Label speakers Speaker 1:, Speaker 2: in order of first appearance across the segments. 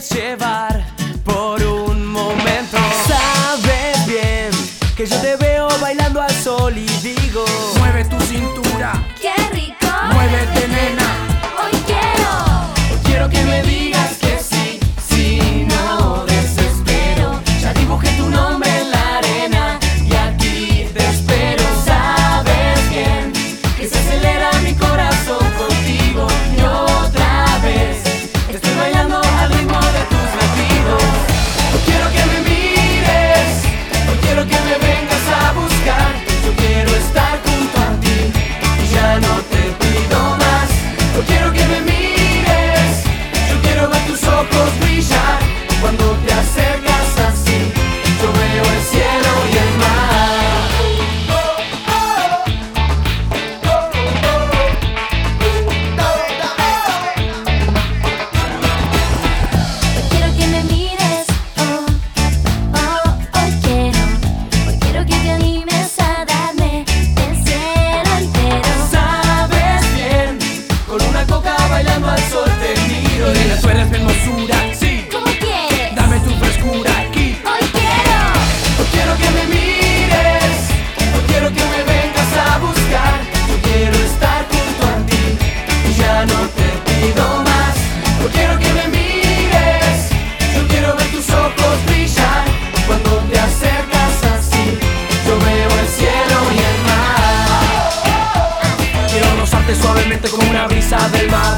Speaker 1: llevar por
Speaker 2: un momento.
Speaker 3: Sabes bien que yo te veo bailando al sol
Speaker 1: y digo. suavemente como una brisa del mar.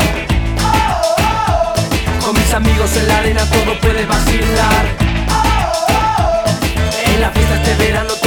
Speaker 1: Con mis amigos en la arena todo puede vacilar. En la fiesta este verano